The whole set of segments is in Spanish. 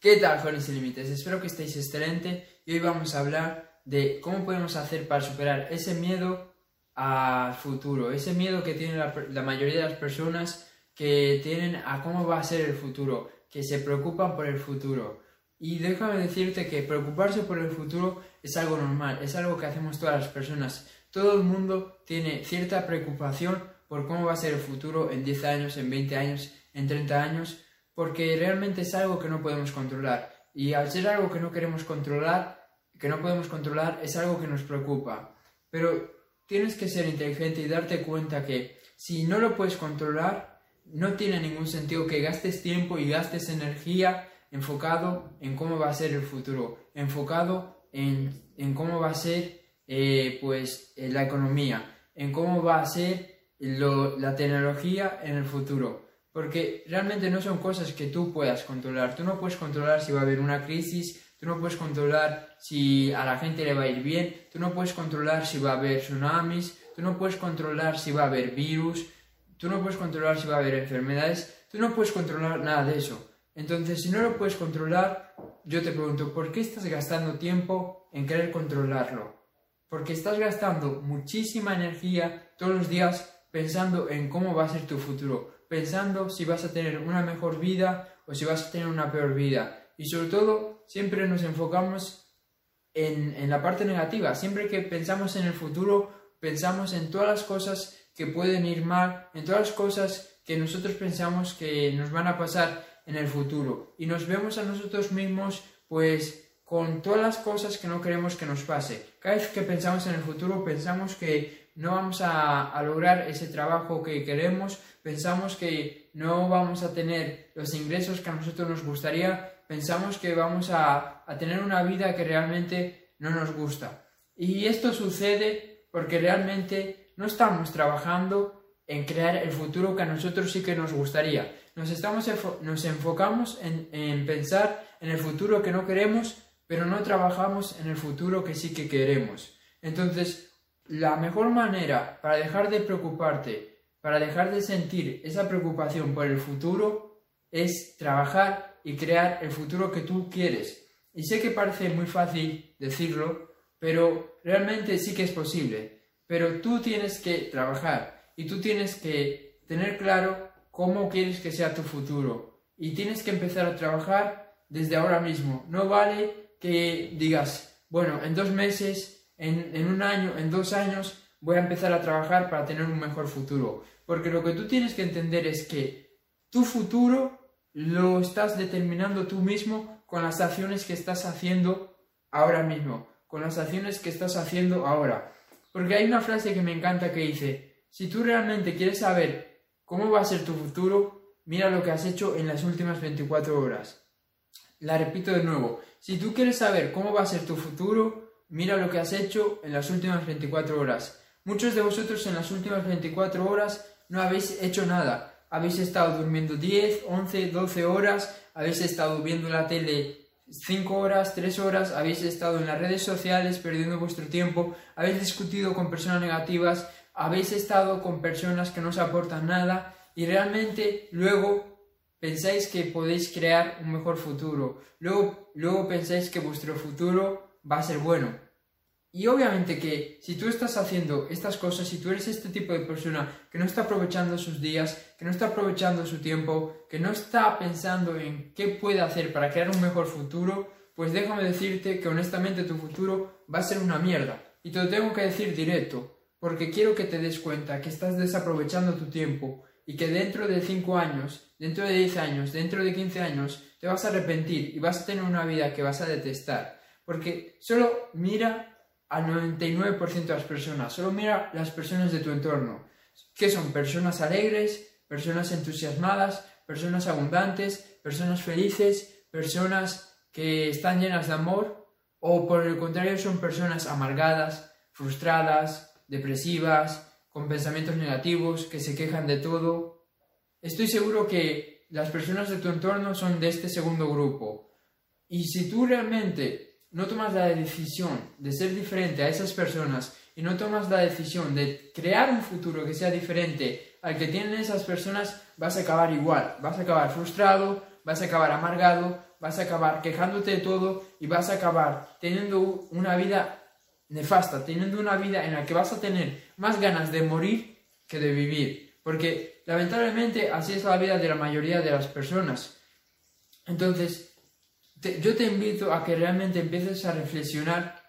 ¿Qué tal, jóvenes sin límites? Espero que estéis excelente y hoy vamos a hablar de cómo podemos hacer para superar ese miedo al futuro, ese miedo que tiene la, mayoría de las personas que tienen a cómo va a ser el futuro, que se preocupan por el futuro. Y déjame decirte que preocuparse por el futuro es algo normal, es algo que hacemos todas las personas. Todo el mundo tiene cierta preocupación por cómo va a ser el futuro en 10 años, en 20 años, en 30 años, porque realmente es algo que no podemos controlar. Y al ser algo que no queremos controlar, que no podemos controlar, es algo que nos preocupa. Pero tienes que ser inteligente y darte cuenta que si no lo puedes controlar, no tiene ningún sentido que gastes tiempo y gastes energía enfocado en cómo va a ser el futuro, enfocado en, en cómo va a ser eh, pues la economía, en cómo va a ser la tecnología en el futuro porque realmente no son cosas que tú puedas controlar. Tú no puedes controlar si va a haber una crisis, tú no puedes controlar si a la gente le va a ir bien, tú no puedes controlar si va a haber tsunamis, tú no puedes controlar si va a haber virus, tú no puedes controlar si va a haber enfermedades, tú no puedes controlar nada de eso. Entonces, si no lo puedes controlar, yo te pregunto, ¿por qué estás gastando tiempo en querer controlarlo? Porque estás gastando muchísima energía todos los días pensando en cómo va a ser tu futuro, pensando si vas a tener una mejor vida o si vas a tener una peor vida. Y sobre todo, siempre nos enfocamos en, en la parte negativa. Siempre que pensamos en el futuro, pensamos en todas las cosas que pueden ir mal, en todas las cosas que nosotros pensamos que nos van a pasar en el futuro. Y nos vemos a nosotros mismos, pues, con todas las cosas que no queremos que nos pase. Cada vez que pensamos en el futuro, pensamos que no vamos a, lograr ese trabajo que queremos, pensamos que no vamos a tener los ingresos que a nosotros nos gustaría, pensamos que vamos a, tener una vida que realmente no nos gusta. Y esto sucede porque realmente no estamos trabajando en crear el futuro que a nosotros sí que nos gustaría. Nos, estamos nos enfocamos en, en, pensar en el futuro que no queremos, pero no trabajamos en el futuro que sí que queremos. Entonces, la mejor manera para dejar de preocuparte, para dejar de sentir esa preocupación por el futuro, es trabajar y crear el futuro que tú quieres. Y sé que parece muy fácil decirlo, pero realmente sí que es posible. Pero tú tienes que trabajar y tú tienes que tener claro cómo quieres que sea tu futuro. Y tienes que empezar a trabajar desde ahora mismo. No vale que digas, bueno, en dos meses en, un año, en dos años, voy a empezar a trabajar para tener un mejor futuro. Porque lo que tú tienes que entender es que tu futuro lo estás determinando tú mismo con las acciones que estás haciendo ahora mismo, con las acciones que estás haciendo ahora. Porque hay una frase que me encanta que dice, si tú realmente quieres saber cómo va a ser tu futuro, mira lo que has hecho en las últimas 24 horas. La repito de nuevo, si tú quieres saber cómo va a ser tu futuro, Mira lo que has hecho en las últimas 24 horas. Muchos de vosotros en las últimas 24 horas no habéis hecho nada. Habéis estado durmiendo 10, 11, 12 horas, habéis estado viendo la tele 5 horas, 3 horas, habéis estado en las redes sociales perdiendo vuestro tiempo, habéis discutido con personas negativas, habéis estado con personas que no os aportan nada y realmente luego pensáis que podéis crear un mejor futuro. Luego, luego pensáis que vuestro futuro va a ser bueno. Y obviamente que si tú estás haciendo estas cosas, si tú eres este tipo de persona que no está aprovechando sus días, que no está aprovechando su tiempo, que no está pensando en qué puede hacer para crear un mejor futuro, pues déjame decirte que honestamente tu futuro va a ser una mierda. Y te lo tengo que decir directo, porque quiero que te des cuenta que estás desaprovechando tu tiempo y que dentro de 5 años, dentro de 10 años, dentro de 15 años, te vas a arrepentir y vas a tener una vida que vas a detestar porque solo mira al 99% de las personas, solo mira las personas de tu entorno, que son personas alegres, personas entusiasmadas, personas abundantes, personas felices, personas que están llenas de amor, o por el contrario son personas amargadas, frustradas, depresivas, con pensamientos negativos, que se quejan de todo. Estoy seguro que las personas de tu entorno son de este segundo grupo. Y si tú realmente no tomas la decisión de ser diferente a esas personas y no tomas la decisión de crear un futuro que sea diferente al que tienen esas personas, vas a acabar igual, vas a acabar frustrado, vas a acabar amargado, vas a acabar quejándote de todo y vas a acabar teniendo una vida nefasta, teniendo una vida en la que vas a tener más ganas de morir que de vivir. Porque lamentablemente así es la vida de la mayoría de las personas. Entonces, yo te invito a que realmente empieces a reflexionar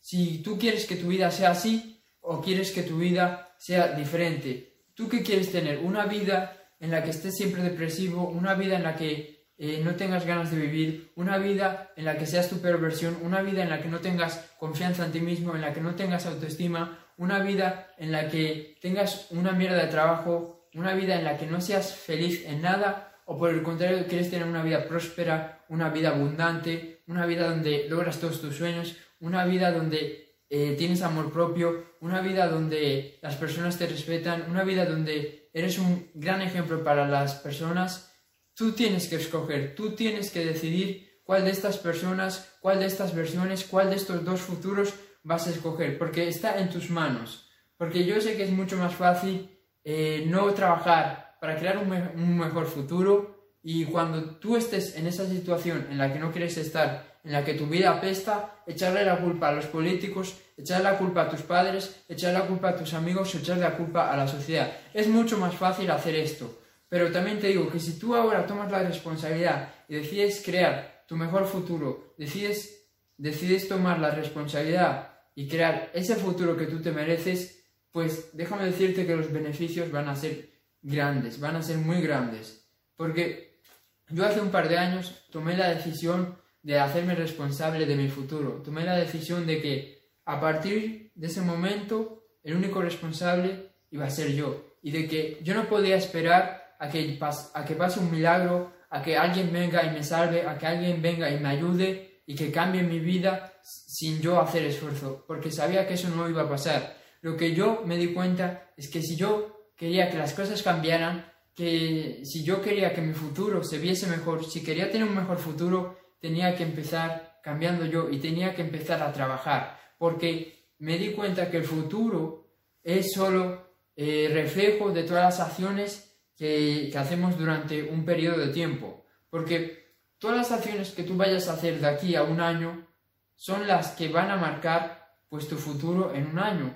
si tú quieres que tu vida sea así o quieres que tu vida sea diferente. ¿Tú qué quieres tener? ¿Una vida en la que estés siempre depresivo? ¿Una vida en la que eh, no tengas ganas de vivir? ¿Una vida en la que seas tu peor versión? ¿Una vida en la que no tengas confianza en ti mismo? ¿En la que no tengas autoestima? ¿Una vida en la que tengas una mierda de trabajo? ¿Una vida en la que no seas feliz en nada? ¿O por el contrario quieres tener una vida próspera, una vida abundante, una vida donde logras todos tus sueños, una vida donde eh, tienes amor propio, una vida donde las personas te respetan, una vida donde eres un gran ejemplo para las personas, tú tienes que escoger, tú tienes que decidir cuál de estas personas, cuál de estas versiones, cuál de estos dos futuros vas a escoger, porque está en tus manos. Porque yo sé que es mucho más fácil eh, no trabajar para crear un mejor futuro y cuando tú estés en esa situación en la que no quieres estar, en la que tu vida apesta, echarle la culpa a los políticos, echarle la culpa a tus padres, echarle la culpa a tus amigos, echarle la culpa a la sociedad. Es mucho más fácil hacer esto. Pero también te digo que si tú ahora tomas la responsabilidad y decides crear tu mejor futuro, decides, decides tomar la responsabilidad y crear ese futuro que tú te mereces, pues déjame decirte que los beneficios van a ser grandes, van a ser muy grandes. Porque yo hace un par de años tomé la decisión de hacerme responsable de mi futuro. Tomé la decisión de que a partir de ese momento el único responsable iba a ser yo y de que yo no podía esperar a que, a que pase un milagro, a que alguien venga y me salve, a que alguien venga y me ayude y que cambie mi vida sin yo hacer esfuerzo, porque sabía que eso no iba a pasar. Lo que yo me di cuenta es que si yo quería que las cosas cambiaran, que si yo quería que mi futuro se viese mejor, si quería tener un mejor futuro, tenía que empezar cambiando yo y tenía que empezar a trabajar, porque me di cuenta que el futuro es solo eh, reflejo de todas las acciones que, hacemos durante un periodo de tiempo, porque todas las acciones que tú vayas a hacer de aquí a un año son las que van a marcar pues tu futuro en un año,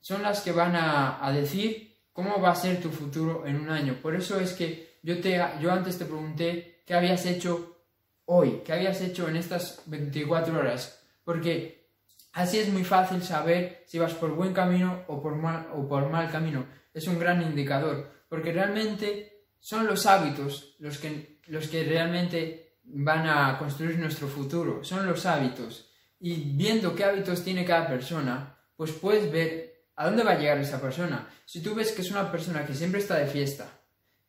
son las que van a, a decir cómo va a ser tu futuro en un año. Por eso es que yo, te, yo antes te pregunté qué habías hecho hoy, qué habías hecho en estas 24 horas, porque así es muy fácil saber si vas por buen camino o por mal, o por mal camino. Es un gran indicador, porque realmente son los hábitos los que, los que realmente van a construir nuestro futuro, son los hábitos. Y viendo qué hábitos tiene cada persona, pues puedes ver a dónde va a llegar esa persona. Si tú ves que es una persona que siempre está de fiesta,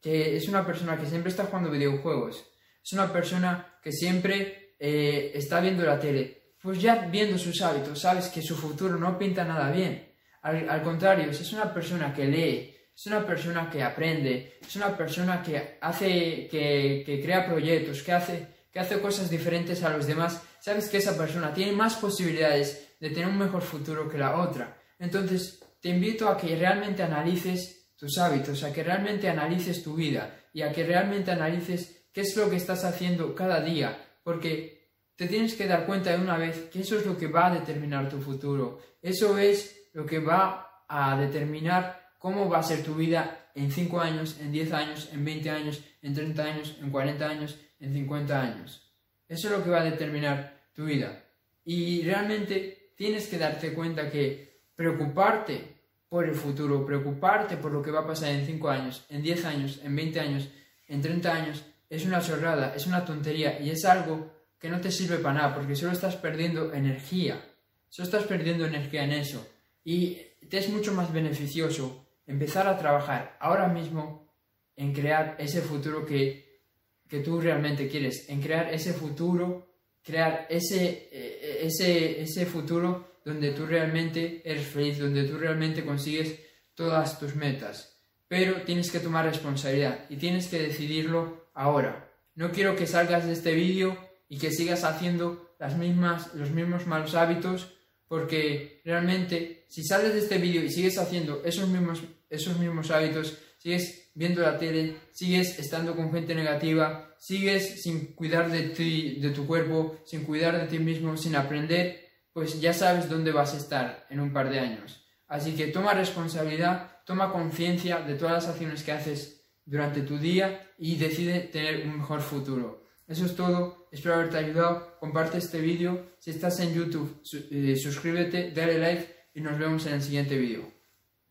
que es una persona que siempre está jugando videojuegos, es una persona que siempre eh, está viendo la tele, pues ya viendo sus hábitos, sabes que su futuro no pinta nada bien. Al, contrario, si es una persona que lee, es una persona que aprende, es una persona que hace, que, que crea proyectos, que hace, que hace cosas diferentes a los demás, sabes que esa persona tiene más posibilidades de tener un mejor futuro que la otra. Entonces, te invito a que realmente analices tus hábitos, a que realmente analices tu vida y a que realmente analices qué es lo que estás haciendo cada día, porque te tienes que dar cuenta de una vez que eso es lo que va a determinar tu futuro, eso es lo que va a determinar cómo va a ser tu vida en 5 años, en 10 años, en 20 años, en 30 años, en 40 años, en 50 años. Eso es lo que va a determinar tu vida. Y realmente tienes que darte cuenta que preocuparte por el futuro, preocuparte por lo que va a pasar en 5 años, en 10 años, en 20 años, en 30 años, es una chorrada, es una tontería y es algo que no te sirve para nada porque solo estás perdiendo energía. Solo estás perdiendo energía en eso. Y te es mucho más beneficioso empezar a trabajar ahora mismo en crear ese futuro que, que tú realmente quieres, en crear ese futuro, crear ese, eh, ese, ese futuro donde tú realmente eres feliz, donde tú realmente consigues todas tus metas. Pero tienes que tomar responsabilidad y tienes que decidirlo ahora. No quiero que salgas de este vídeo y que sigas haciendo las mismas, los mismos malos hábitos, porque realmente si sales de este vídeo y sigues haciendo esos mismos, esos mismos hábitos, sigues viendo la tele, sigues estando con gente negativa, sigues sin cuidar de ti, de tu cuerpo, sin cuidar de ti mismo, sin aprender, pues ya sabes dónde vas a estar en un par de años. Así que toma responsabilidad, toma conciencia de todas las acciones que haces durante tu día y decide tener un mejor futuro. Eso es todo, espero haberte ayudado, comparte este vídeo, si estás en YouTube, eh, suscríbete, dale like y nos vemos en el siguiente vídeo.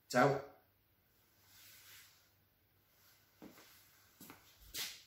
Chao.